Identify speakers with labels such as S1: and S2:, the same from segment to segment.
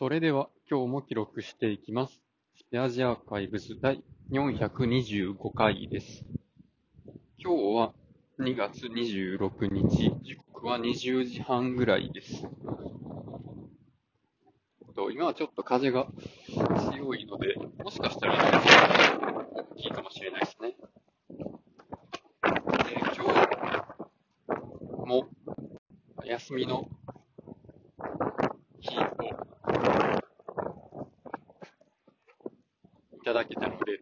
S1: それでは今日も記録していきます。スペアジアーカイブズ第425回です。今日は2月26日、時刻は20時半ぐらいです。今はちょっと風が強いので、もしかしたら大きいかもしれないですね。で今日も休みの日をいただけたので、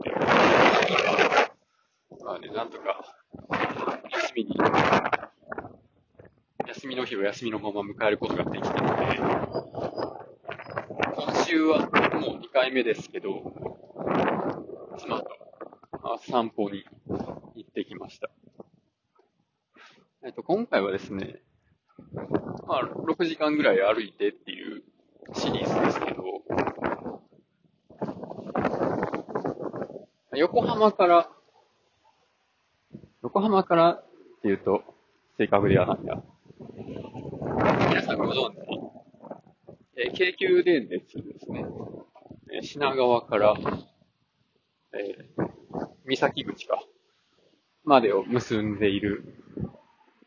S1: まあね、なんとか、休みに、休みの日を休みのまま迎えることができたので、今週はもう2回目ですけど、妻とまあ散歩に行ってきました。えっと、今回はですね、まあ、6時間ぐらい歩いてっていうシリーズですけど、横浜から、横浜からっていうと正確ではないな。皆さんご存知、えー京急電鉄ですね。えー品川から、えー三崎口か、までを結んでいる、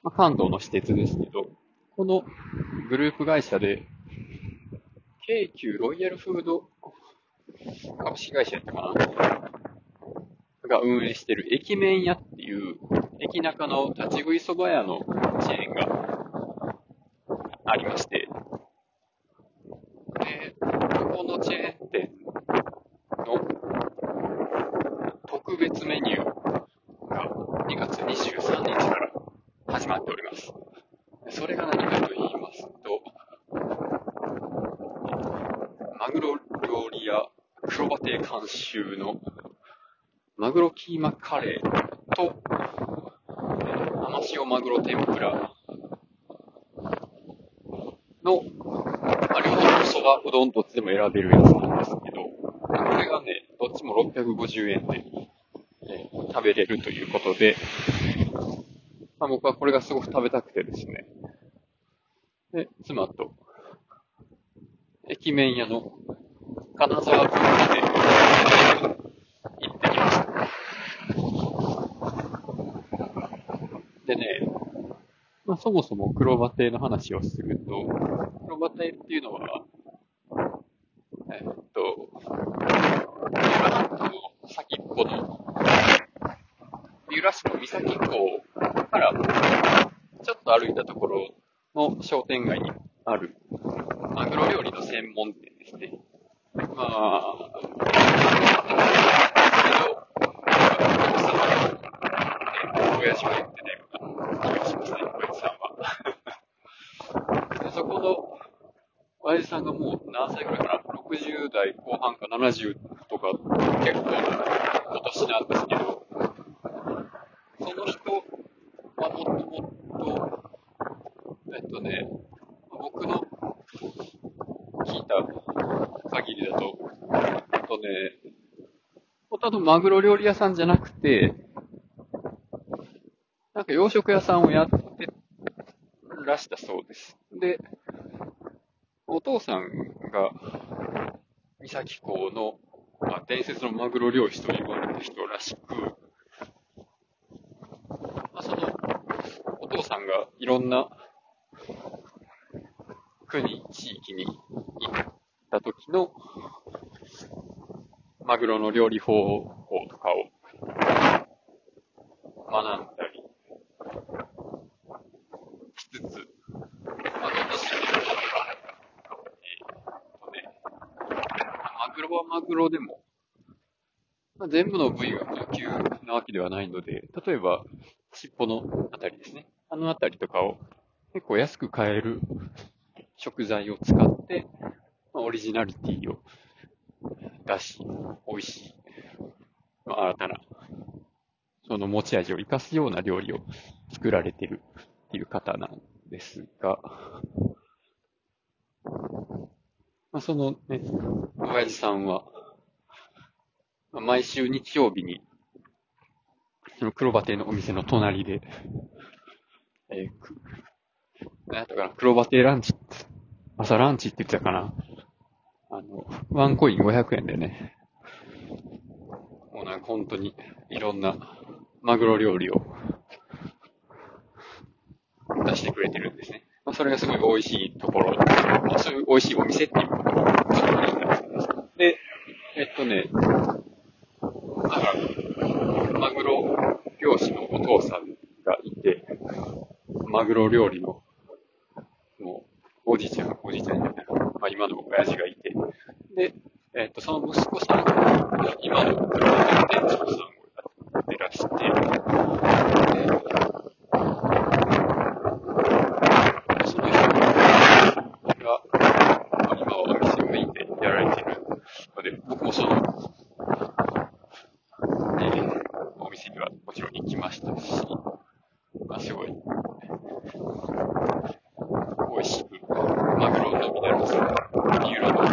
S1: まあ、関東の私鉄ですけど、このグループ会社で、京急ロイヤルフード株式会社やったかなが運営してる駅麺屋っていう、駅中の立ち食いそば屋のチェーンがありまして、で、ここのチェーン店の特別メニューが2月23日から始まっております。それが何かと言いますと、マグロ料理屋黒バテ監修のマグロキーマカレーと、甘塩マグロ天ぷらの、まあ、両方そば、うどんどっちでも選べるやつなんですけど、これがね、どっちも650円で、え食べれるということで、まあ、僕はこれがすごく食べたくてですね。で、妻と、駅麺屋の金沢ブースで行ってきました。でね、まあ、そもそも黒バテの話をすると、黒バテっていうのは、えっと、三浦半島の先っぽの、三浦市の三崎港からちょっと歩いたところの商店街にあるマグロ料理の専門店ですね。まあ、親父は言ってたような気がしますね、親父さんは。でそこの、親父さんがもう何歳ぐらいかな ?60 代後半か70とか、結構今年なんですけど、その人はもっともっと、えっとね、僕の聞いた限りだと、あとね、ほとんどマグロ料理屋さんじゃなくて、なんか洋食屋さんをやってらしたそうです。で、お父さんが、三崎港の、まあ、伝説のマグロ漁師と言われた人らしく、まあ、その、お父さんがいろんな国、地域に行った時の、マグロの料理方法とかを学んだりしつつ、まあ、どんどん知っていくことが、えーとね、マグロでも、まあ、全部の部位が高級なわけではないので、例えば、尻尾のあたりですね。あのあたりとかを結構安く買える食材を使って、まあ、オリジナリティを出し、美味しい、まあ、新たな、その持ち味を活かすような料理を作られてるっていう方なんですが、まあ、そのね、親父さんは、毎週日曜日に、その黒バテのお店の隣で、えーく、なんやったかな、黒バテランチ、朝ランチって言ってたかな。あの、ワンコイン500円でね、もうなんか本当にいろんなマグロ料理を出してくれてるんですね。まあ、それがすごい美味しいところ、まあ、そういう美味しいお店っていうことをで、えっとね、だマグロ漁師のお父さんがいて、マグロ料理の、もう、おじいちゃん、おじいちゃんじゃない、まあ今の親父がいて、で、えっと、その息子さんが、今の店長さんをやってらして、で、その人が、まあ今はお店をメインでやられてるので、僕もその、えーお店にはもちろん行きましたし、まあすごい、美味しく、マグロのミネラルスープ、三浦の、ま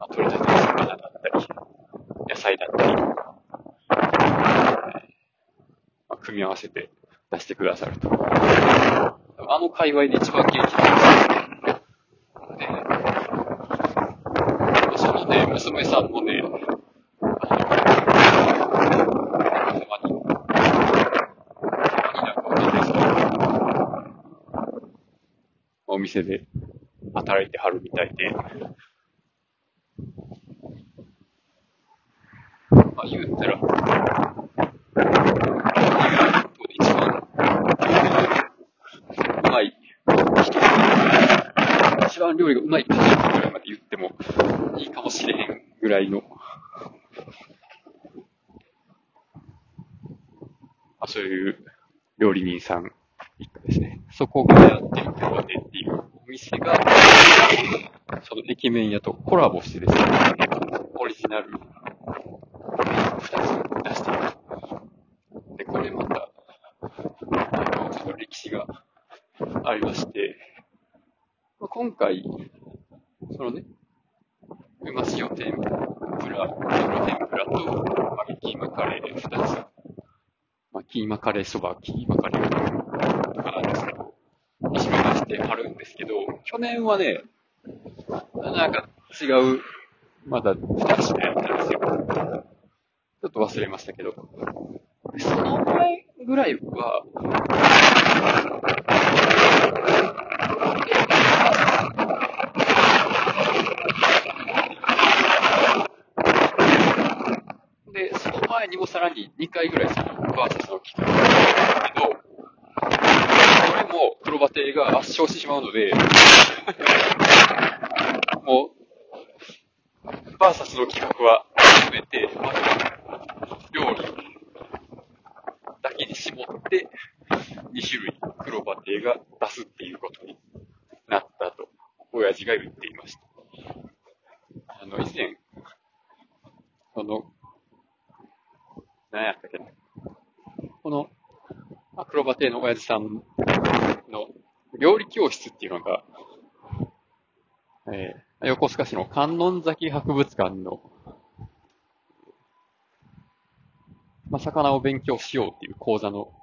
S1: あ、取れたての魚だったり、野菜だったり、まあ、組み合わせて出してくださると。あの界隈で一番元気なんです。で、そのね、娘さんもね、あの、たまに、たまになんかお手伝いお店で働いてはるみたいで、まあ言ったら、一番うまい、一番料理がうまい人ぐらいまで言ってもいいかもしれへんぐらいの、あそういう料理人さん一家ですね。そこがやってる今日でっていう。お店が、その駅弁屋とコラボしてですね、オリジナル二つ出している。で、これまた、あのちょっと歴史がありまして、まあ今回、そのね、うま塩天ぷら、マ天ぷらと、まあ、キーマカレー二つ、まあ、キーマカレーそば、キーマカレーとかなんですけど、にしめ出してあるんですけど、去年はね、なんか違う、まだ二品やったんですよ。ちょっと忘れましたけど。その前ぐらいは、で、その前にもさらに2回ぐらいそのバーサスの企画があったんですけど、それも黒バテが圧勝してしまうので、もう、バーサスの企画は全て、まず料理だけに絞って、2種類黒バテが出すっていうことになったと、親父が言っていました。あの、以前、その、何やったっけな。この、アクロバテの親父さんの料理教室っていうのが、えー、横須賀市の観音崎博物館の、まあ、魚を勉強しようっていう講座の、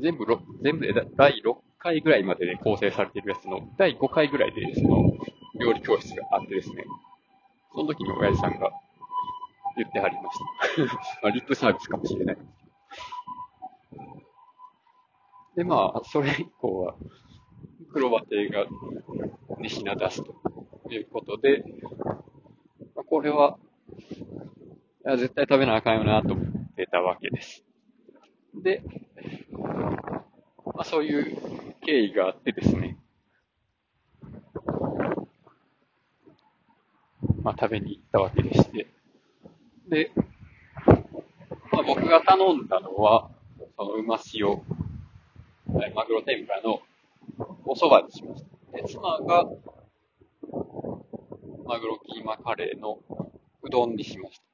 S1: 全部ろ、全部で第6回ぐらいまでで構成されているやつの第5回ぐらいで、その、料理教室があってですね、その時に親父さんが言ってはりました。まあ、リップサービスかもしれない。で、まあ、それ以降は、黒バテが2品出すということで、まあ、これは、いや絶対食べなあかんよなと思ってたわけです。で、まあ、そういう経緯があってですね、まあ、食べに行ったわけでして、で、まあ、僕が頼んだのは、そのうま塩、えマグロ天ぷらのお蕎麦にしました。で、妻が、マグロキーマカレーのうどんにしました。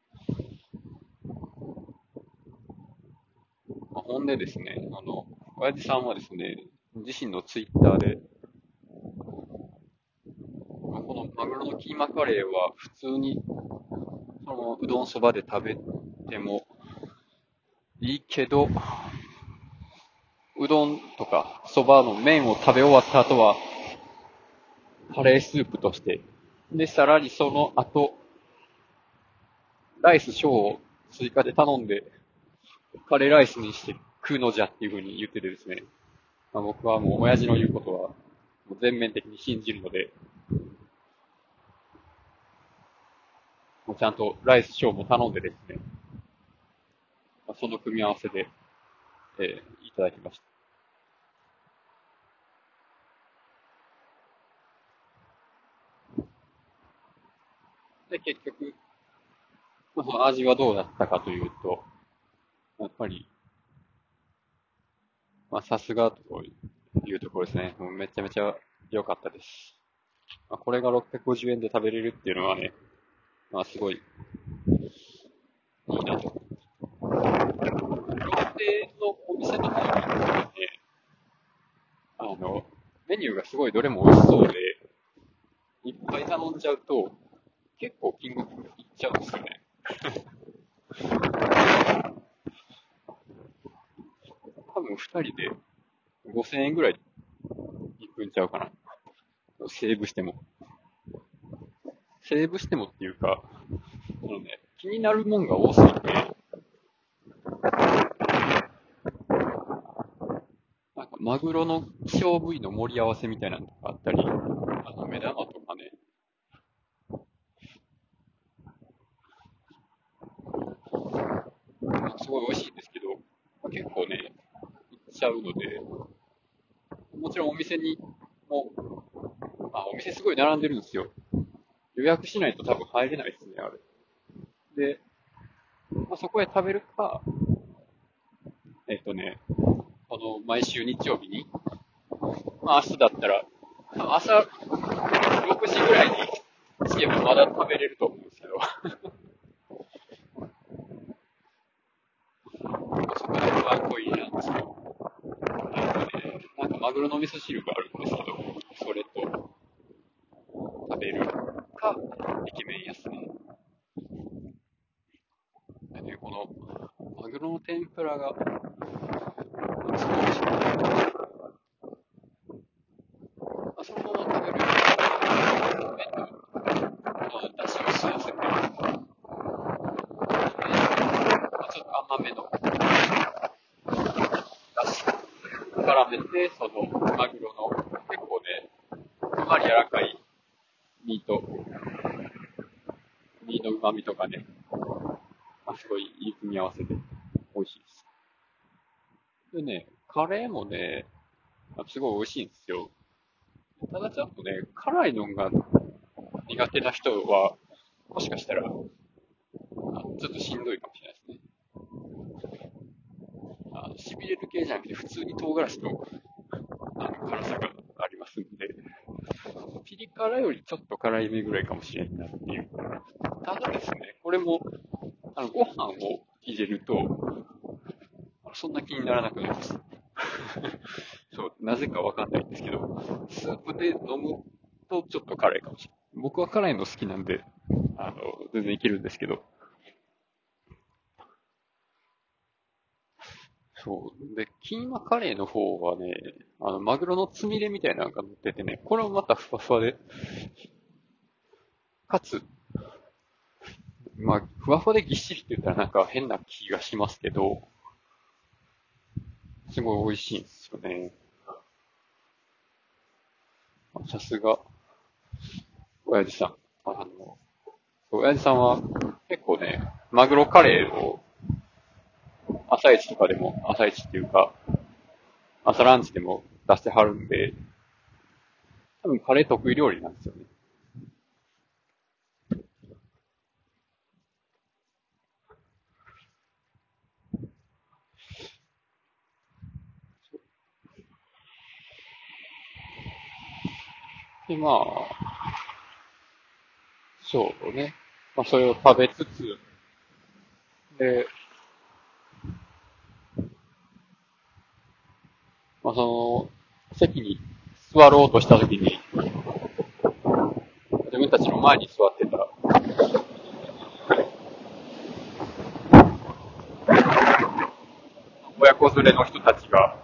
S1: まあ、ほんでですね、あの、親父さんはですね、自身のツイッターで、このマグロのキーマカレーは普通に、そのうどんそばで食べてもいいけど、うどんとかそばの麺を食べ終わった後は、カレースープとしてで、さらにその後、ライス小を追加で頼んで、カレーライスにして食うのじゃっていう風に言っててですね。まあ、僕はもう親父の言うことは全面的に信じるので、もうちゃんとライス小も頼んでですね、まあ、その組み合わせで、えー、いただきました。で、結局、まあ、味はどうだったかというと、やっぱり、まあ、さすがというところですね。もうめちゃめちゃ良かったです。まあ、これが650円で食べれるっていうのはね、まあ、すごい、いいなと。料亭のお店の方に行ってね、あの、メニューがすごいどれも美味しそうで、いっぱい頼んじゃうと、結構金額いっちゃうんですよね。多分二人で5000円ぐらいいくんちゃうかな。セーブしても。セーブしてもっていうか、そのね、気になるもんが多すぎて、なんかマグロの希少部位の盛り合わせみたいなのがあったり、あの目玉とかね、すごい美味しいんですけど、結構ね、行っちゃうので、もちろんお店にも、あ、お店すごい並んでるんですよ。予約しないと多分入れないですね、あれ。で、まあ、そこへ食べるか、えっとね、この毎週日曜日に、まあ明日だったら、朝6時ぐらいに着けばまだ食べれると思うんですけどそこでワンコインなんですよ。なんかね、なんかマグロの味噌汁があるんですけど、それと食べるか、イケメン安ね。で、このマグロの天ぷらが、すごい美味しくて、そのまま食べる麺の、この出汁を吸わせて、ちょっと甘めの絡めて、その、マグロの、結構ね、ふんわり柔らかい身と、身の旨味とかね、まあ、すごいいい組み合わせで美味しいです。でね、カレーもね、すごい美味しいんですよ。ただちょっとね、辛いのが苦手な人は、もしかしたら、ちょっとしんどいかもしれないですね。あの、痺れる系じゃなくて、普通に唐辛子の、あの、辛さがありますんで、ピリ辛よりちょっと辛いめぐらいかもしれんなっていう。ただですね、これも、あの、ご飯を入れると、そんな気にならなくなります。そう、なぜかわかんないんですけど、スープで飲むとちょっと辛いかもしれない。僕は辛いの好きなんで、あの、全然いけるんですけど、そう。で、キーマカレーの方はね、あの、マグロのつみれみたいなのが乗っててね、これもまたふわふわで、かつ、まあ、ふわふわでぎっしりって言ったらなんか変な気がしますけど、すごい美味しいんですよね。さすが、親父さん。あの、親父さんは結構ね、マグロカレーを朝一とかでも、朝一っていうか、朝ランチでも出してはるんで、多分カレー得意料理なんですよね。で、まあ、そうね。まあ、それを食べつつ、で、まあ、その、席に座ろうとしたときに、自分たちの前に座ってたら、親子連れの人たちが、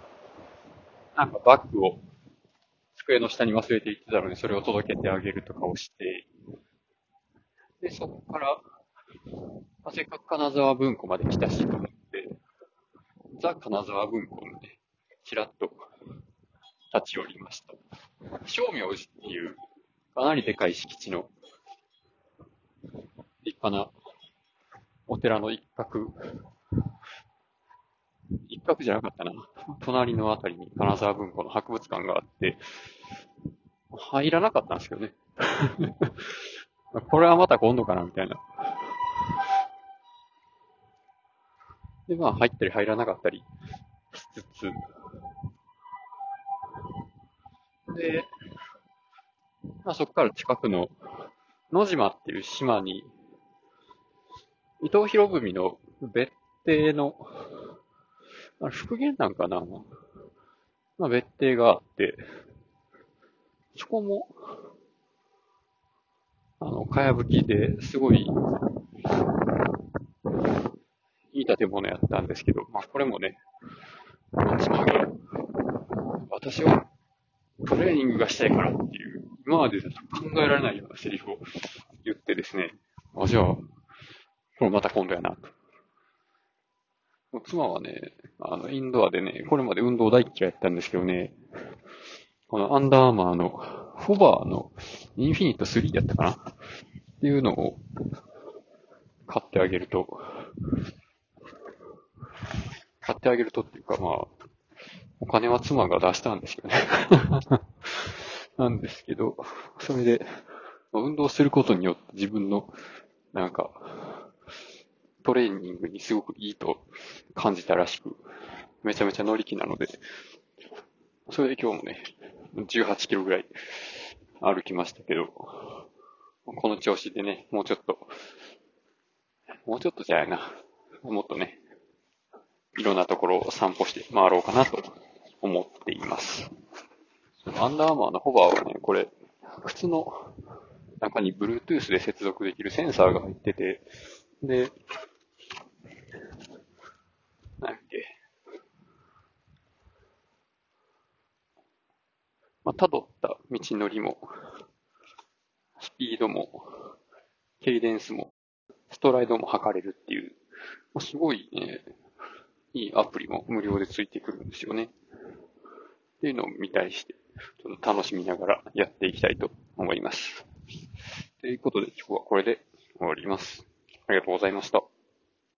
S1: なんかバッグを机の下に忘れていってたのに、それを届けてあげるとかをして、で、そこから、せっかく金沢文庫まで来たしと思って、ザ・金沢文庫にね、ちらっと立ち寄りました。正明寺っていう、かなりでかい敷地の、立派なお寺の一角、一角じゃなかったな。隣のあたりに金沢文庫の博物館があって、入らなかったんですけどね。これはまた今度かなみたいな。で、まあ入ったり入らなかったりしつつ、で、まあそこから近くの野島っていう島に、伊藤博文の別邸の、あ復元なんかな。まあ別邸があって、そこも、あの、かやぶきですごい、いい建物やったんですけど、まあこれもね、妻が、私はトレーニングがしたいからっていう、今までだと考えられないようなセリフを言ってですね、あ、じゃあ、これまた今度やなと。妻はね、あの、インドアでね、これまで運動大嫌いやったんですけどね、このアンダーアーマーの、フォバーのインフィニット3やったかな。っていうのを買ってあげると、買ってあげるとっていうかまあ、お金は妻が出したんですよね。なんですけど、それで、運動することによって自分の、なんか、トレーニングにすごくいいと感じたらしく、めちゃめちゃ乗り気なので、それで今日もね、18キロぐらい歩きましたけど、この調子でね、もうちょっと、もうちょっとじゃないな、もっとね、いろんなところを散歩して回ろうかなと思っています。アンダーマーのホバーはね、これ、靴の中に Bluetooth で接続できるセンサーが入ってて、で、なんやっけ。まあ、辿った道のりも、スピードも、ケイデンスも、ストライドも測れるっていう、まあ、すごいね、いいアプリも無料でついてくるんですよね。っていうのを見たりして、ちょっと楽しみながらやっていきたいと思います。ということで今日はこれで終わります。ありがとうございました。